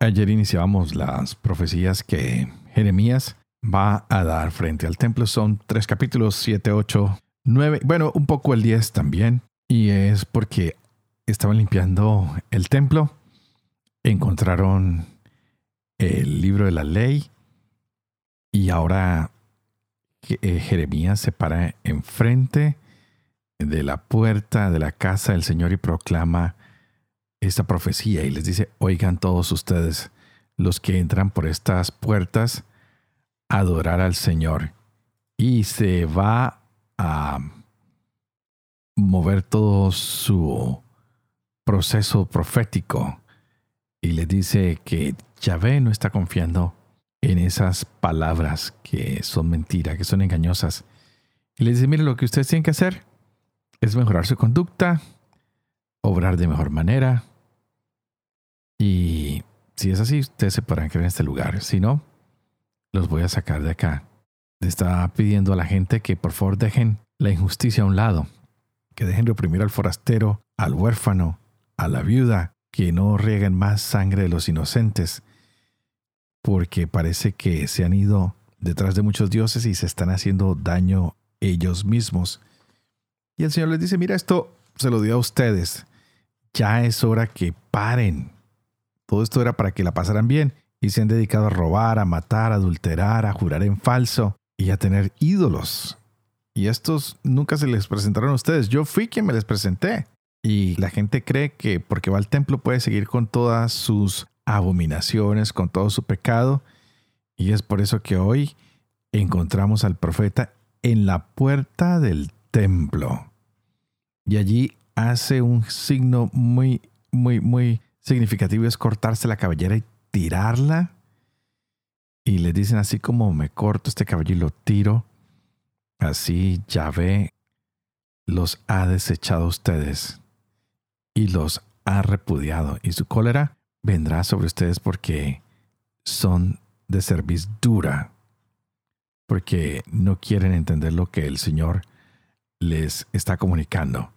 Ayer iniciábamos las profecías que Jeremías va a dar frente al templo. Son tres capítulos, 7, 8, 9, bueno, un poco el 10 también. Y es porque estaban limpiando el templo, encontraron el libro de la ley y ahora eh, Jeremías se para enfrente de la puerta de la casa del Señor y proclama esta profecía y les dice, oigan todos ustedes, los que entran por estas puertas, adorar al Señor. Y se va a mover todo su proceso profético y le dice que Yahvé no está confiando en esas palabras que son mentiras, que son engañosas. Y le dice, mire, lo que ustedes tienen que hacer es mejorar su conducta, obrar de mejor manera, y si es así, ustedes se podrán quedar en este lugar. Si no, los voy a sacar de acá. Está pidiendo a la gente que por favor dejen la injusticia a un lado, que dejen reprimir al forastero, al huérfano, a la viuda, que no rieguen más sangre de los inocentes, porque parece que se han ido detrás de muchos dioses y se están haciendo daño ellos mismos. Y el Señor les dice, mira, esto se lo dio a ustedes. Ya es hora que paren todo esto era para que la pasaran bien y se han dedicado a robar, a matar, a adulterar, a jurar en falso y a tener ídolos. Y estos nunca se les presentaron a ustedes. Yo fui quien me les presenté. Y la gente cree que porque va al templo puede seguir con todas sus abominaciones, con todo su pecado. Y es por eso que hoy encontramos al profeta en la puerta del templo. Y allí hace un signo muy, muy, muy significativo es cortarse la cabellera y tirarla. Y le dicen así como me corto este cabello y lo tiro. Así Yahvé los ha desechado ustedes y los ha repudiado. Y su cólera vendrá sobre ustedes porque son de serviz dura. Porque no quieren entender lo que el Señor les está comunicando.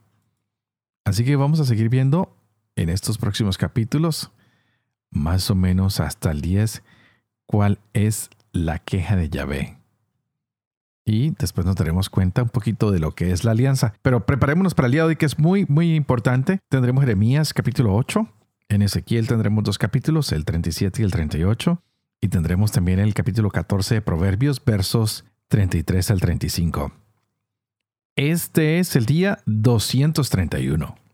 Así que vamos a seguir viendo en estos próximos capítulos, más o menos hasta el 10, cuál es la queja de Yahvé. Y después nos daremos cuenta un poquito de lo que es la alianza. Pero preparémonos para el día de hoy, que es muy, muy importante. Tendremos Jeremías capítulo 8. En Ezequiel tendremos dos capítulos, el 37 y el 38. Y tendremos también el capítulo 14 de Proverbios, versos 33 al 35. Este es el día 231.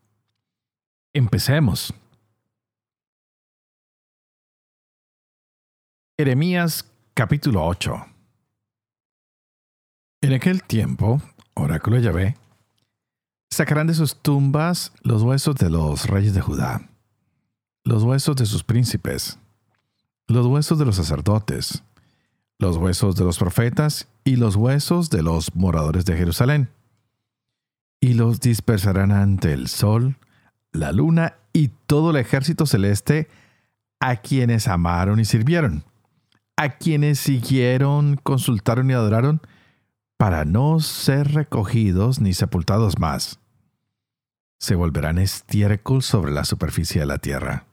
Empecemos. Jeremías capítulo 8 En aquel tiempo, oráculo Yahvé, sacarán de sus tumbas los huesos de los reyes de Judá, los huesos de sus príncipes, los huesos de los sacerdotes, los huesos de los profetas y los huesos de los moradores de Jerusalén, y los dispersarán ante el sol, la luna y todo el ejército celeste a quienes amaron y sirvieron, a quienes siguieron, consultaron y adoraron, para no ser recogidos ni sepultados más. Se volverán estiércol sobre la superficie de la tierra.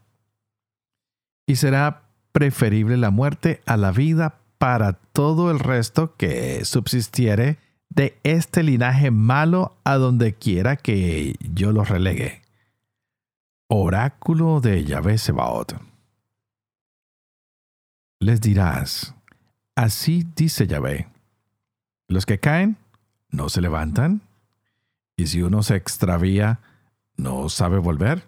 Y será preferible la muerte a la vida para todo el resto que subsistiere de este linaje malo a donde quiera que yo los relegue. Oráculo de Yahvé Sebaot. Les dirás, así dice Yahvé, los que caen no se levantan, y si uno se extravía, no sabe volver.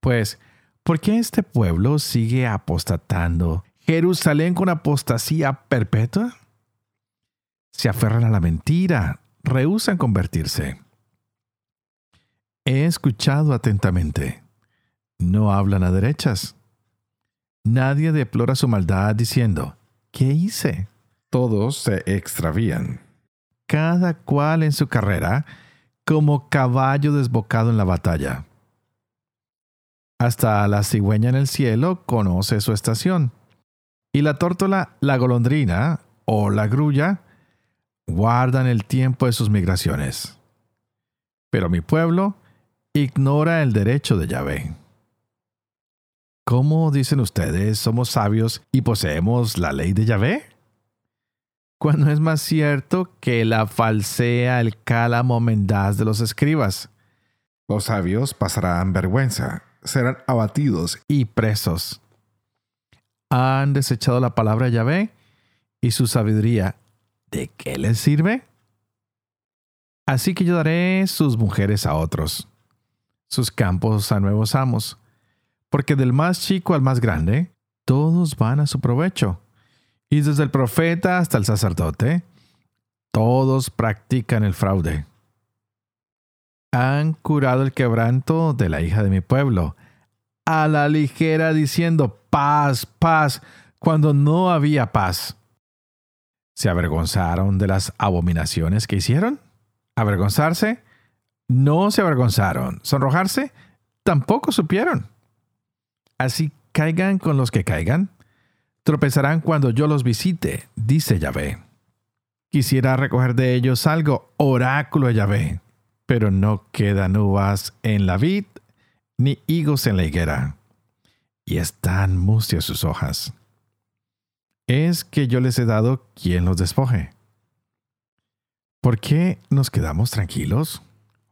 Pues, ¿por qué este pueblo sigue apostatando Jerusalén con apostasía perpetua? Se aferran a la mentira, rehusan convertirse. He escuchado atentamente. No hablan a derechas. Nadie deplora su maldad diciendo, ¿qué hice? Todos se extravían. Cada cual en su carrera, como caballo desbocado en la batalla. Hasta la cigüeña en el cielo conoce su estación. Y la tórtola, la golondrina o la grulla guardan el tiempo de sus migraciones. Pero mi pueblo ignora el derecho de Yahvé. ¿Cómo dicen ustedes somos sabios y poseemos la ley de Yahvé? Cuando es más cierto que la falsea el cálamo mendaz de los escribas. Los sabios pasarán vergüenza, serán abatidos y presos. Han desechado la palabra de Yahvé y su sabiduría. ¿De qué les sirve? Así que yo daré sus mujeres a otros, sus campos a nuevos amos porque del más chico al más grande, todos van a su provecho. Y desde el profeta hasta el sacerdote, todos practican el fraude. Han curado el quebranto de la hija de mi pueblo, a la ligera diciendo paz, paz, cuando no había paz. ¿Se avergonzaron de las abominaciones que hicieron? ¿Avergonzarse? No se avergonzaron. ¿Sonrojarse? Tampoco supieron. Así caigan con los que caigan, tropezarán cuando yo los visite, dice Yahvé. Quisiera recoger de ellos algo, oráculo de Yahvé, pero no quedan uvas en la vid, ni higos en la higuera, y están mustias sus hojas. Es que yo les he dado quien los despoje. ¿Por qué nos quedamos tranquilos?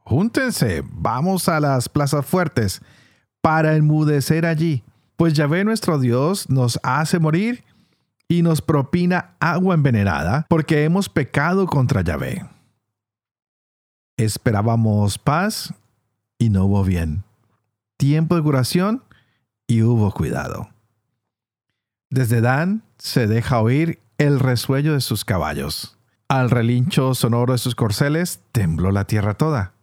Júntense, vamos a las plazas fuertes, para enmudecer allí, pues Yahvé nuestro Dios nos hace morir y nos propina agua envenenada porque hemos pecado contra Yahvé. Esperábamos paz y no hubo bien. Tiempo de curación y hubo cuidado. Desde Dan se deja oír el resuello de sus caballos. Al relincho sonoro de sus corceles tembló la tierra toda.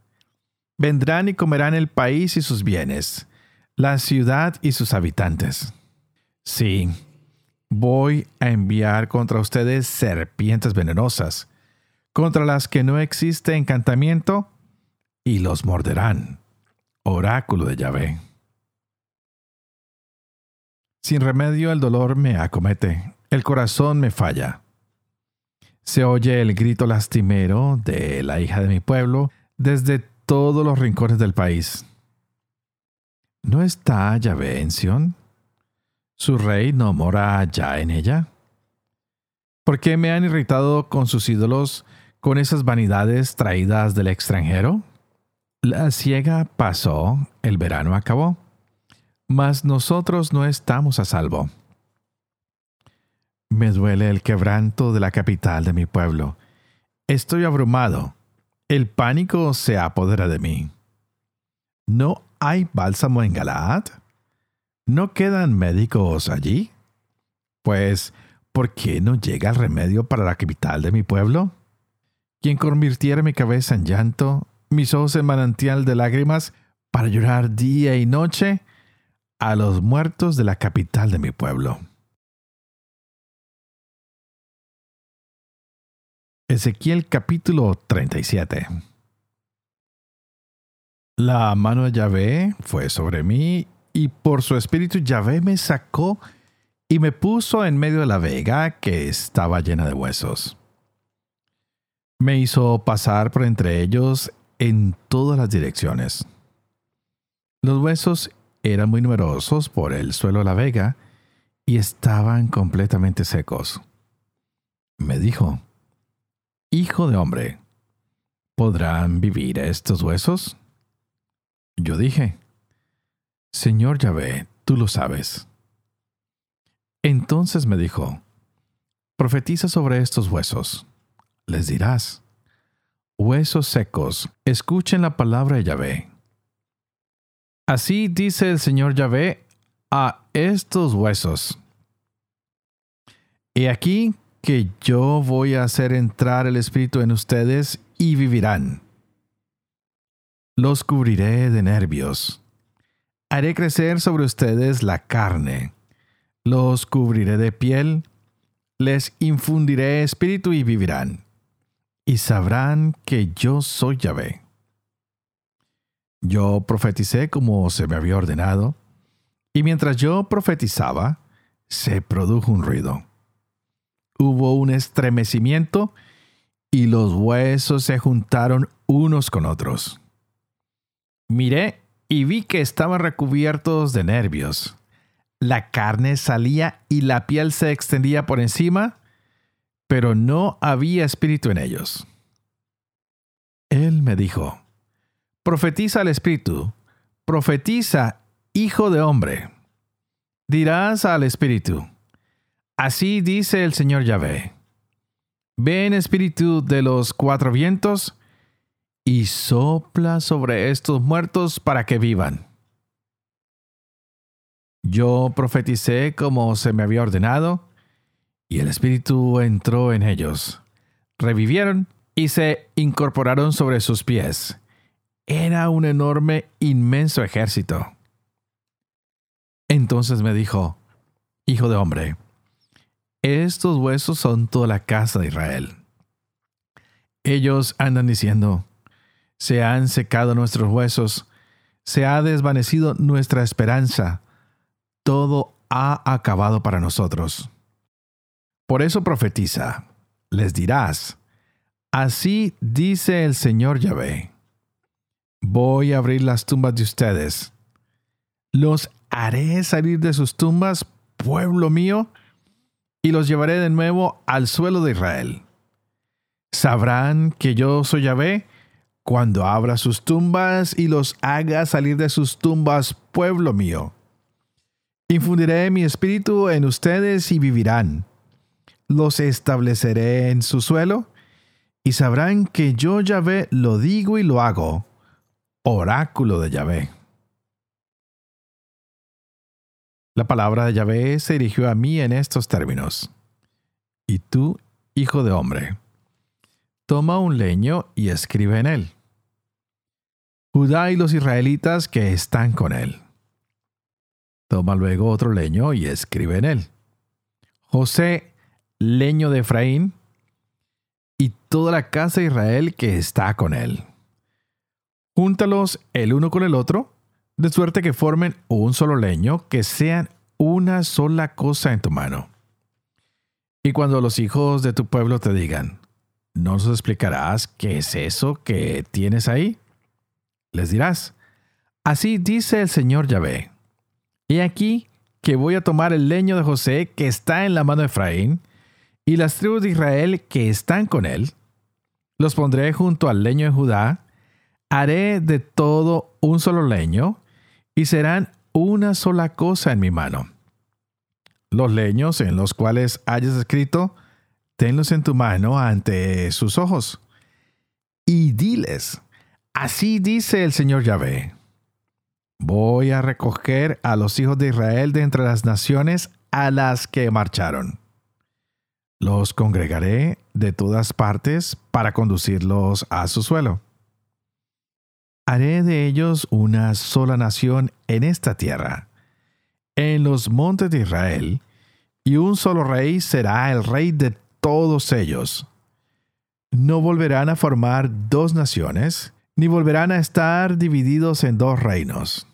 Vendrán y comerán el país y sus bienes la ciudad y sus habitantes. Sí, voy a enviar contra ustedes serpientes venenosas, contra las que no existe encantamiento, y los morderán. Oráculo de Yahvé. Sin remedio el dolor me acomete, el corazón me falla. Se oye el grito lastimero de la hija de mi pueblo desde todos los rincones del país. ¿No está Yahvé en? ¿Su rey no mora ya en ella? ¿Por qué me han irritado con sus ídolos, con esas vanidades traídas del extranjero? La ciega pasó, el verano acabó, mas nosotros no estamos a salvo. Me duele el quebranto de la capital de mi pueblo. Estoy abrumado. El pánico se apodera de mí. No ¿Hay bálsamo en Galaad? ¿No quedan médicos allí? Pues, ¿por qué no llega el remedio para la capital de mi pueblo? Quien convirtiera mi cabeza en llanto, mis ojos en manantial de lágrimas, para llorar día y noche a los muertos de la capital de mi pueblo. Ezequiel capítulo 37 la mano de Yahvé fue sobre mí y por su espíritu Yahvé me sacó y me puso en medio de la vega que estaba llena de huesos. Me hizo pasar por entre ellos en todas las direcciones. Los huesos eran muy numerosos por el suelo de la vega y estaban completamente secos. Me dijo, Hijo de hombre, ¿podrán vivir estos huesos? Yo dije, Señor Yahvé, tú lo sabes. Entonces me dijo, profetiza sobre estos huesos. Les dirás, huesos secos, escuchen la palabra de Yahvé. Así dice el Señor Yahvé a estos huesos. He aquí que yo voy a hacer entrar el Espíritu en ustedes y vivirán los cubriré de nervios. Haré crecer sobre ustedes la carne. Los cubriré de piel, les infundiré espíritu y vivirán, y sabrán que yo soy Yahvé. Yo profeticé como se me había ordenado, y mientras yo profetizaba, se produjo un ruido. Hubo un estremecimiento y los huesos se juntaron unos con otros. Miré y vi que estaban recubiertos de nervios. La carne salía y la piel se extendía por encima, pero no había espíritu en ellos. Él me dijo, profetiza al espíritu, profetiza, hijo de hombre. Dirás al espíritu, así dice el Señor Yahvé Ven espíritu de los cuatro vientos y sopla sobre estos muertos para que vivan. Yo profeticé como se me había ordenado, y el espíritu entró en ellos. Revivieron y se incorporaron sobre sus pies. Era un enorme, inmenso ejército. Entonces me dijo, Hijo de hombre, estos huesos son toda la casa de Israel. Ellos andan diciendo, se han secado nuestros huesos, se ha desvanecido nuestra esperanza, todo ha acabado para nosotros. Por eso profetiza, les dirás, así dice el Señor Yahvé, voy a abrir las tumbas de ustedes, los haré salir de sus tumbas, pueblo mío, y los llevaré de nuevo al suelo de Israel. Sabrán que yo soy Yahvé cuando abra sus tumbas y los haga salir de sus tumbas, pueblo mío. Infundiré mi espíritu en ustedes y vivirán. Los estableceré en su suelo y sabrán que yo Yahvé lo digo y lo hago. Oráculo de Yahvé. La palabra de Yahvé se dirigió a mí en estos términos. Y tú, hijo de hombre, toma un leño y escribe en él. Judá y los israelitas que están con él. Toma luego otro leño y escribe en él. José, leño de Efraín, y toda la casa de Israel que está con él. Júntalos el uno con el otro de suerte que formen un solo leño, que sean una sola cosa en tu mano. Y cuando los hijos de tu pueblo te digan, ¿no nos explicarás qué es eso que tienes ahí? Les dirás, así dice el Señor Yahvé. He aquí que voy a tomar el leño de José que está en la mano de Efraín, y las tribus de Israel que están con él, los pondré junto al leño de Judá, haré de todo un solo leño, y serán una sola cosa en mi mano. Los leños en los cuales hayas escrito, tenlos en tu mano ante sus ojos. Y diles, así dice el Señor Yahvé. Voy a recoger a los hijos de Israel de entre las naciones a las que marcharon. Los congregaré de todas partes para conducirlos a su suelo Haré de ellos una sola nación en esta tierra, en los montes de Israel, y un solo rey será el rey de todos ellos. No volverán a formar dos naciones, ni volverán a estar divididos en dos reinos.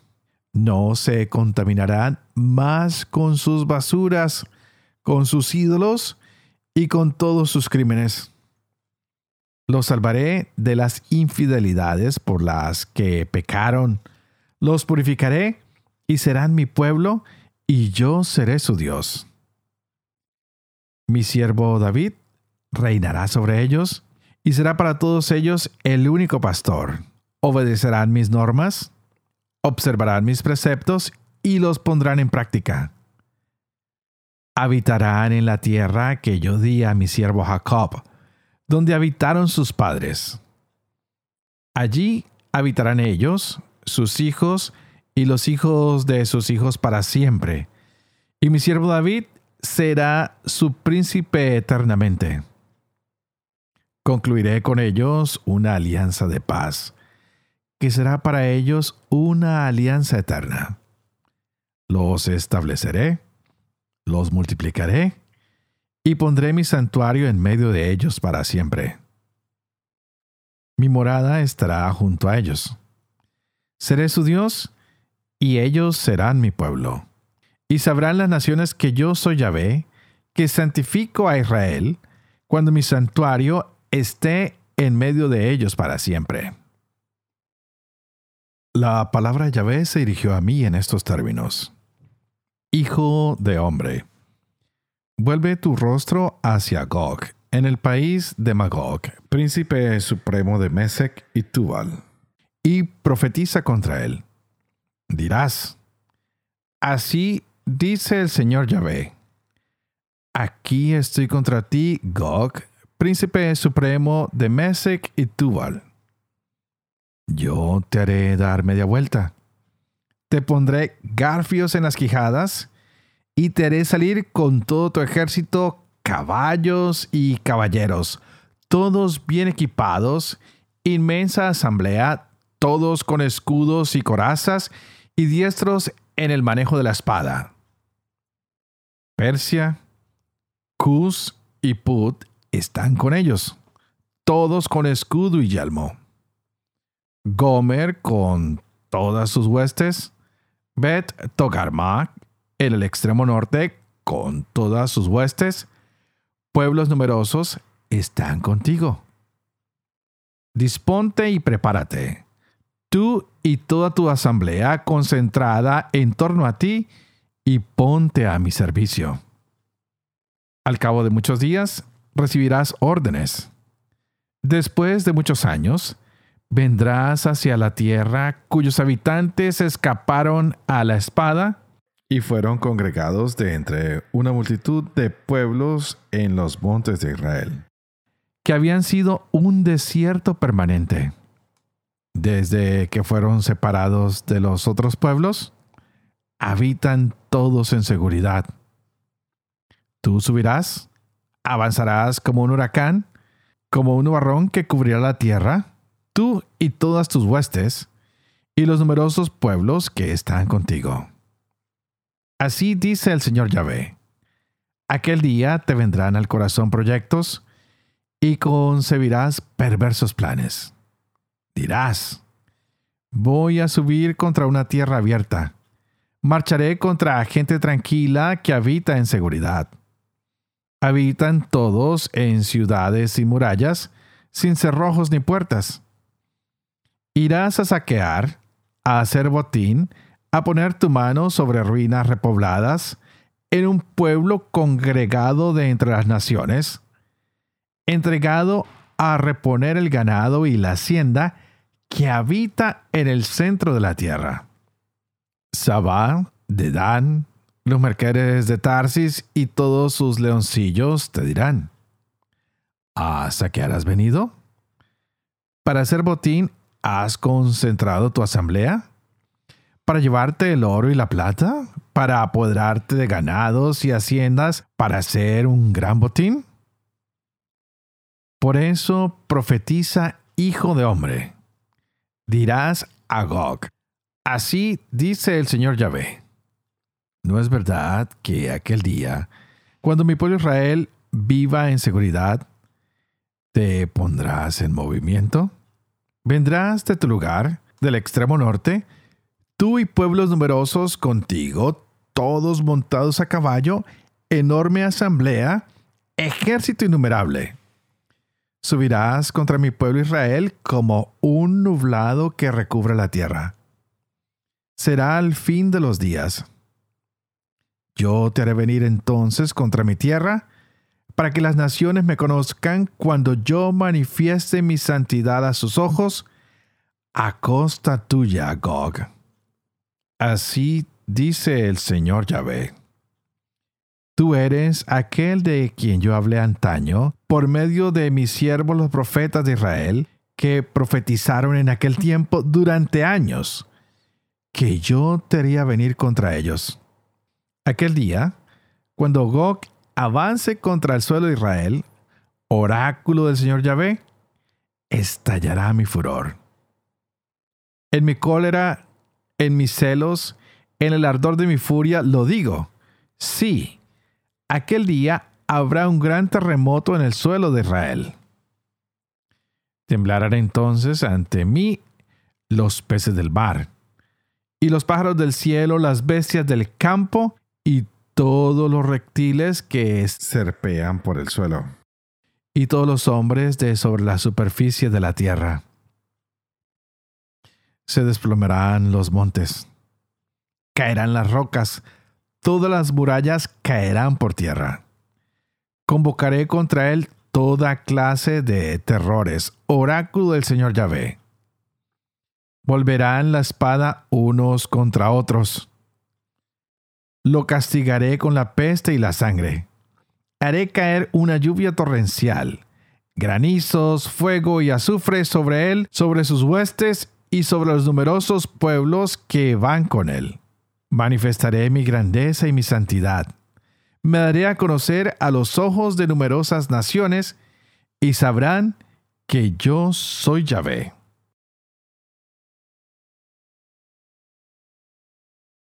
No se contaminarán más con sus basuras, con sus ídolos y con todos sus crímenes los salvaré de las infidelidades por las que pecaron. Los purificaré y serán mi pueblo y yo seré su Dios. Mi siervo David reinará sobre ellos y será para todos ellos el único pastor. Obedecerán mis normas, observarán mis preceptos y los pondrán en práctica. Habitarán en la tierra que yo di a mi siervo Jacob donde habitaron sus padres. Allí habitarán ellos, sus hijos y los hijos de sus hijos para siempre. Y mi siervo David será su príncipe eternamente. Concluiré con ellos una alianza de paz, que será para ellos una alianza eterna. Los estableceré, los multiplicaré y pondré mi santuario en medio de ellos para siempre. Mi morada estará junto a ellos. Seré su Dios y ellos serán mi pueblo. Y sabrán las naciones que yo soy Yahvé, que santifico a Israel, cuando mi santuario esté en medio de ellos para siempre. La palabra Yahvé se dirigió a mí en estos términos. Hijo de hombre, vuelve tu rostro hacia Gog, en el país de Magog, príncipe supremo de Mesec y Tubal, y profetiza contra él. Dirás, así dice el Señor Yahvé, aquí estoy contra ti, Gog, príncipe supremo de Mesec y Tubal. Yo te haré dar media vuelta. Te pondré garfios en las quijadas y te haré salir con todo tu ejército, caballos y caballeros, todos bien equipados, inmensa asamblea, todos con escudos y corazas y diestros en el manejo de la espada. Persia, Cus y Put están con ellos, todos con escudo y yelmo. Gomer con todas sus huestes, Bet Togarma en el extremo norte con todas sus huestes, pueblos numerosos están contigo. Disponte y prepárate, tú y toda tu asamblea concentrada en torno a ti, y ponte a mi servicio. Al cabo de muchos días recibirás órdenes. Después de muchos años, vendrás hacia la tierra cuyos habitantes escaparon a la espada y fueron congregados de entre una multitud de pueblos en los montes de Israel, que habían sido un desierto permanente. Desde que fueron separados de los otros pueblos, habitan todos en seguridad. Tú subirás, avanzarás como un huracán, como un nubarrón que cubrirá la tierra, tú y todas tus huestes, y los numerosos pueblos que están contigo. Así dice el Señor Yahvé. Aquel día te vendrán al corazón proyectos y concebirás perversos planes. Dirás, voy a subir contra una tierra abierta. Marcharé contra gente tranquila que habita en seguridad. Habitan todos en ciudades y murallas, sin cerrojos ni puertas Irás a saquear, a hacer botín, a poner tu mano sobre ruinas repobladas, en un pueblo congregado de entre las naciones, entregado a reponer el ganado y la hacienda que habita en el centro de la tierra. Sabá, Dan, los mercaderes de Tarsis y todos sus leoncillos te dirán, ¿a saquear has venido? Para hacer botín ¿Has concentrado tu asamblea? ¿Para llevarte el oro y la plata? ¿Para apoderarte de ganados y haciendas para hacer un gran botín? Por eso profetiza, hijo de hombre. Dirás a Gog, así dice el Señor Yahvé. ¿No es verdad que aquel día, cuando mi pueblo Israel viva en seguridad, te pondrás en movimiento? Vendrás de tu lugar, del extremo norte, tú y pueblos numerosos contigo, todos montados a caballo, enorme asamblea, ejército innumerable. Subirás contra mi pueblo Israel como un nublado que recubre la tierra. Será el fin de los días. Yo te haré venir entonces contra mi tierra, para que las naciones me conozcan cuando yo manifieste mi santidad a sus ojos, a costa tuya, Gog. Así dice el Señor Yahvé. Tú eres aquel de quien yo hablé antaño, por medio de mis siervos los profetas de Israel, que profetizaron en aquel tiempo durante años, que yo te haría venir contra ellos. Aquel día, cuando Gog avance contra el suelo de Israel, oráculo del Señor Yahvé, estallará mi furor. En mi cólera, en mis celos, en el ardor de mi furia, lo digo. Sí, aquel día habrá un gran terremoto en el suelo de Israel. Temblarán entonces ante mí los peces del mar, y los pájaros del cielo, las bestias del campo, y todos los reptiles que serpean por el suelo, y todos los hombres de sobre la superficie de la tierra. Se desplomarán los montes, caerán las rocas, todas las murallas caerán por tierra. Convocaré contra él toda clase de terrores, oráculo del Señor Yahvé. Volverán la espada unos contra otros. Lo castigaré con la peste y la sangre. Haré caer una lluvia torrencial, granizos, fuego y azufre sobre él, sobre sus huestes y sobre los numerosos pueblos que van con él. Manifestaré mi grandeza y mi santidad me daré a conocer a los ojos de numerosas naciones y sabrán que yo soy Yahvé.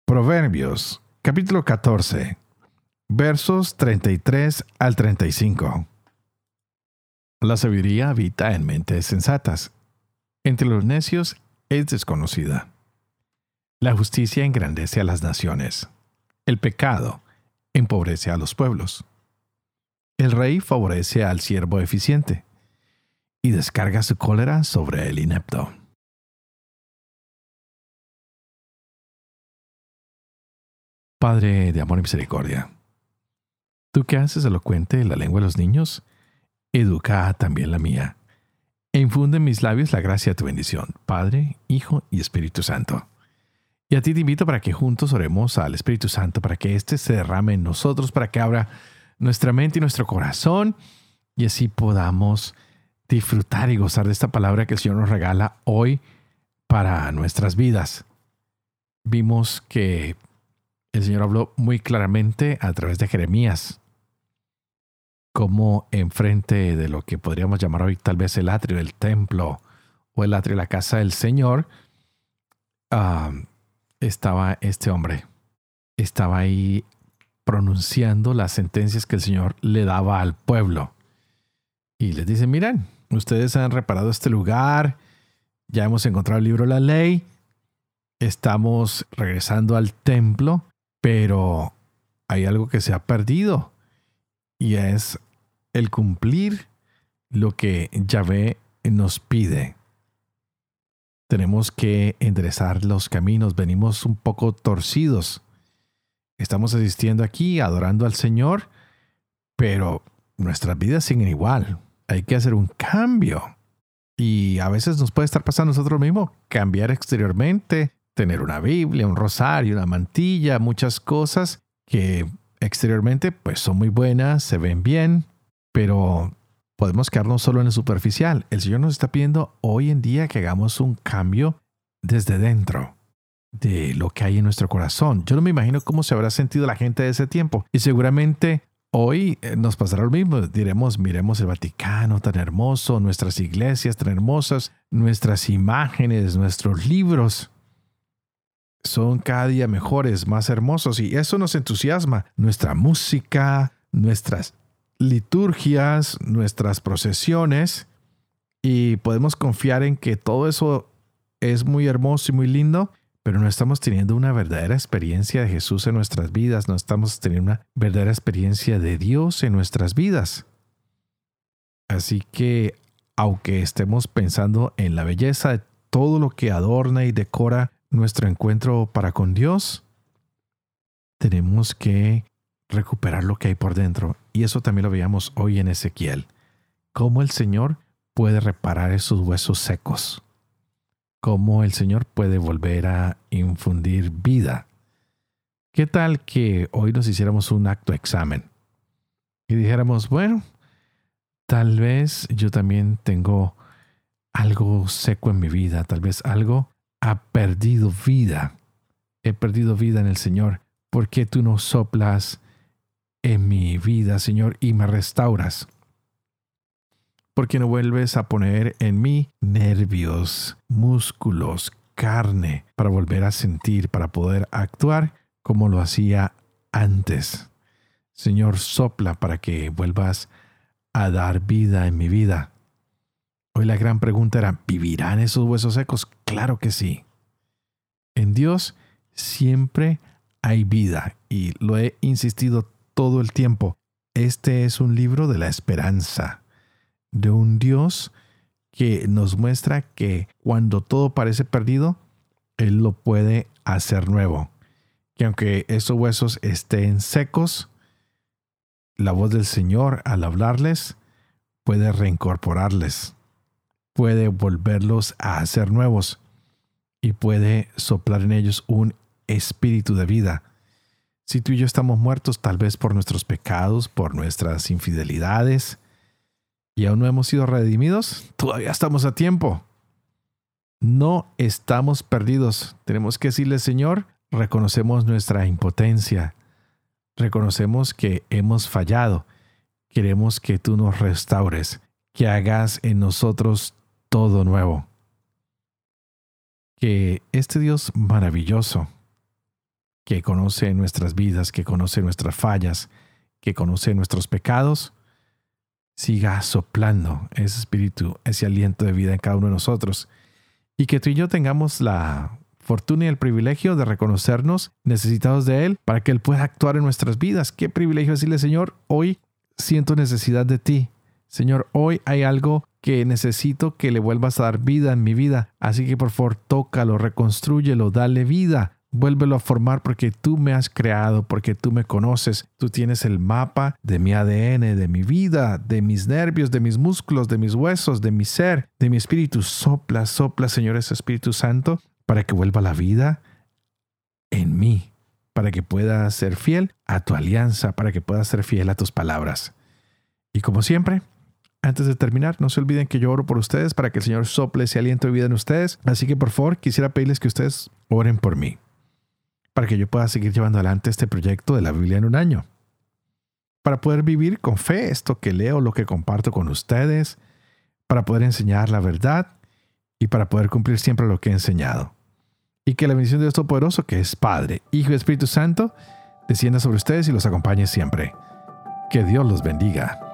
Proverbios capítulo 14 versos 33 al 35 La sabiduría habita en mentes sensatas. Entre los necios es desconocida. La justicia engrandece a las naciones. El pecado empobrece a los pueblos. El rey favorece al siervo eficiente y descarga su cólera sobre el inepto. Padre de amor y misericordia, tú que haces elocuente la lengua de los niños, educa también la mía, e infunde en mis labios la gracia de tu bendición, Padre, Hijo y Espíritu Santo. Y a ti te invito para que juntos oremos al Espíritu Santo, para que éste se derrame en nosotros, para que abra nuestra mente y nuestro corazón y así podamos disfrutar y gozar de esta palabra que el Señor nos regala hoy para nuestras vidas. Vimos que el Señor habló muy claramente a través de Jeremías, como enfrente de lo que podríamos llamar hoy tal vez el atrio del templo o el atrio de la casa del Señor, ah, estaba este hombre. Estaba ahí pronunciando las sentencias que el Señor le daba al pueblo. Y les dice, miren, ustedes han reparado este lugar, ya hemos encontrado el libro de la ley, estamos regresando al templo, pero hay algo que se ha perdido y es el cumplir lo que Yahvé nos pide tenemos que enderezar los caminos, venimos un poco torcidos. Estamos asistiendo aquí, adorando al Señor, pero nuestras vidas siguen igual. Hay que hacer un cambio. Y a veces nos puede estar pasando a nosotros mismos, cambiar exteriormente, tener una Biblia, un rosario, una mantilla, muchas cosas que exteriormente pues son muy buenas, se ven bien, pero podemos quedarnos solo en lo superficial. El Señor nos está pidiendo hoy en día que hagamos un cambio desde dentro de lo que hay en nuestro corazón. Yo no me imagino cómo se habrá sentido la gente de ese tiempo. Y seguramente hoy eh, nos pasará lo mismo. Diremos, miremos el Vaticano tan hermoso, nuestras iglesias tan hermosas, nuestras imágenes, nuestros libros. Son cada día mejores, más hermosos y eso nos entusiasma. Nuestra música, nuestras liturgias, nuestras procesiones, y podemos confiar en que todo eso es muy hermoso y muy lindo, pero no estamos teniendo una verdadera experiencia de Jesús en nuestras vidas, no estamos teniendo una verdadera experiencia de Dios en nuestras vidas. Así que, aunque estemos pensando en la belleza de todo lo que adorna y decora nuestro encuentro para con Dios, tenemos que recuperar lo que hay por dentro. Y eso también lo veíamos hoy en Ezequiel. Cómo el Señor puede reparar esos huesos secos. Cómo el Señor puede volver a infundir vida. ¿Qué tal que hoy nos hiciéramos un acto examen? Y dijéramos, bueno, tal vez yo también tengo algo seco en mi vida, tal vez algo ha perdido vida. He perdido vida en el Señor. ¿Por qué tú no soplas en mi vida, Señor, y me restauras. Porque no vuelves a poner en mí nervios, músculos, carne, para volver a sentir, para poder actuar como lo hacía antes, Señor, sopla para que vuelvas a dar vida en mi vida. Hoy la gran pregunta era, ¿vivirán esos huesos secos? Claro que sí. En Dios siempre hay vida y lo he insistido todo el tiempo. Este es un libro de la esperanza, de un Dios que nos muestra que cuando todo parece perdido, Él lo puede hacer nuevo. Que aunque esos huesos estén secos, la voz del Señor al hablarles puede reincorporarles, puede volverlos a hacer nuevos y puede soplar en ellos un espíritu de vida. Si tú y yo estamos muertos tal vez por nuestros pecados, por nuestras infidelidades, y aún no hemos sido redimidos, todavía estamos a tiempo. No estamos perdidos. Tenemos que decirle, Señor, reconocemos nuestra impotencia. Reconocemos que hemos fallado. Queremos que tú nos restaures, que hagas en nosotros todo nuevo. Que este Dios maravilloso, que conoce nuestras vidas, que conoce nuestras fallas, que conoce nuestros pecados, siga soplando ese espíritu, ese aliento de vida en cada uno de nosotros. Y que tú y yo tengamos la fortuna y el privilegio de reconocernos necesitados de Él para que Él pueda actuar en nuestras vidas. Qué privilegio decirle, Señor, hoy siento necesidad de ti. Señor, hoy hay algo que necesito que le vuelvas a dar vida en mi vida. Así que por favor, tócalo, reconstrúyelo, dale vida. Vuélvelo a formar porque tú me has creado, porque tú me conoces. Tú tienes el mapa de mi ADN, de mi vida, de mis nervios, de mis músculos, de mis huesos, de mi ser, de mi espíritu. Sopla, sopla, Señor, ese Espíritu Santo, para que vuelva la vida en mí, para que pueda ser fiel a tu alianza, para que pueda ser fiel a tus palabras. Y como siempre, antes de terminar, no se olviden que yo oro por ustedes para que el Señor sople ese aliento de vida en ustedes. Así que por favor, quisiera pedirles que ustedes oren por mí para que yo pueda seguir llevando adelante este proyecto de la Biblia en un año. Para poder vivir con fe esto que leo, lo que comparto con ustedes, para poder enseñar la verdad y para poder cumplir siempre lo que he enseñado. Y que la bendición de Dios Todopoderoso, que es Padre, Hijo y Espíritu Santo, descienda sobre ustedes y los acompañe siempre. Que Dios los bendiga.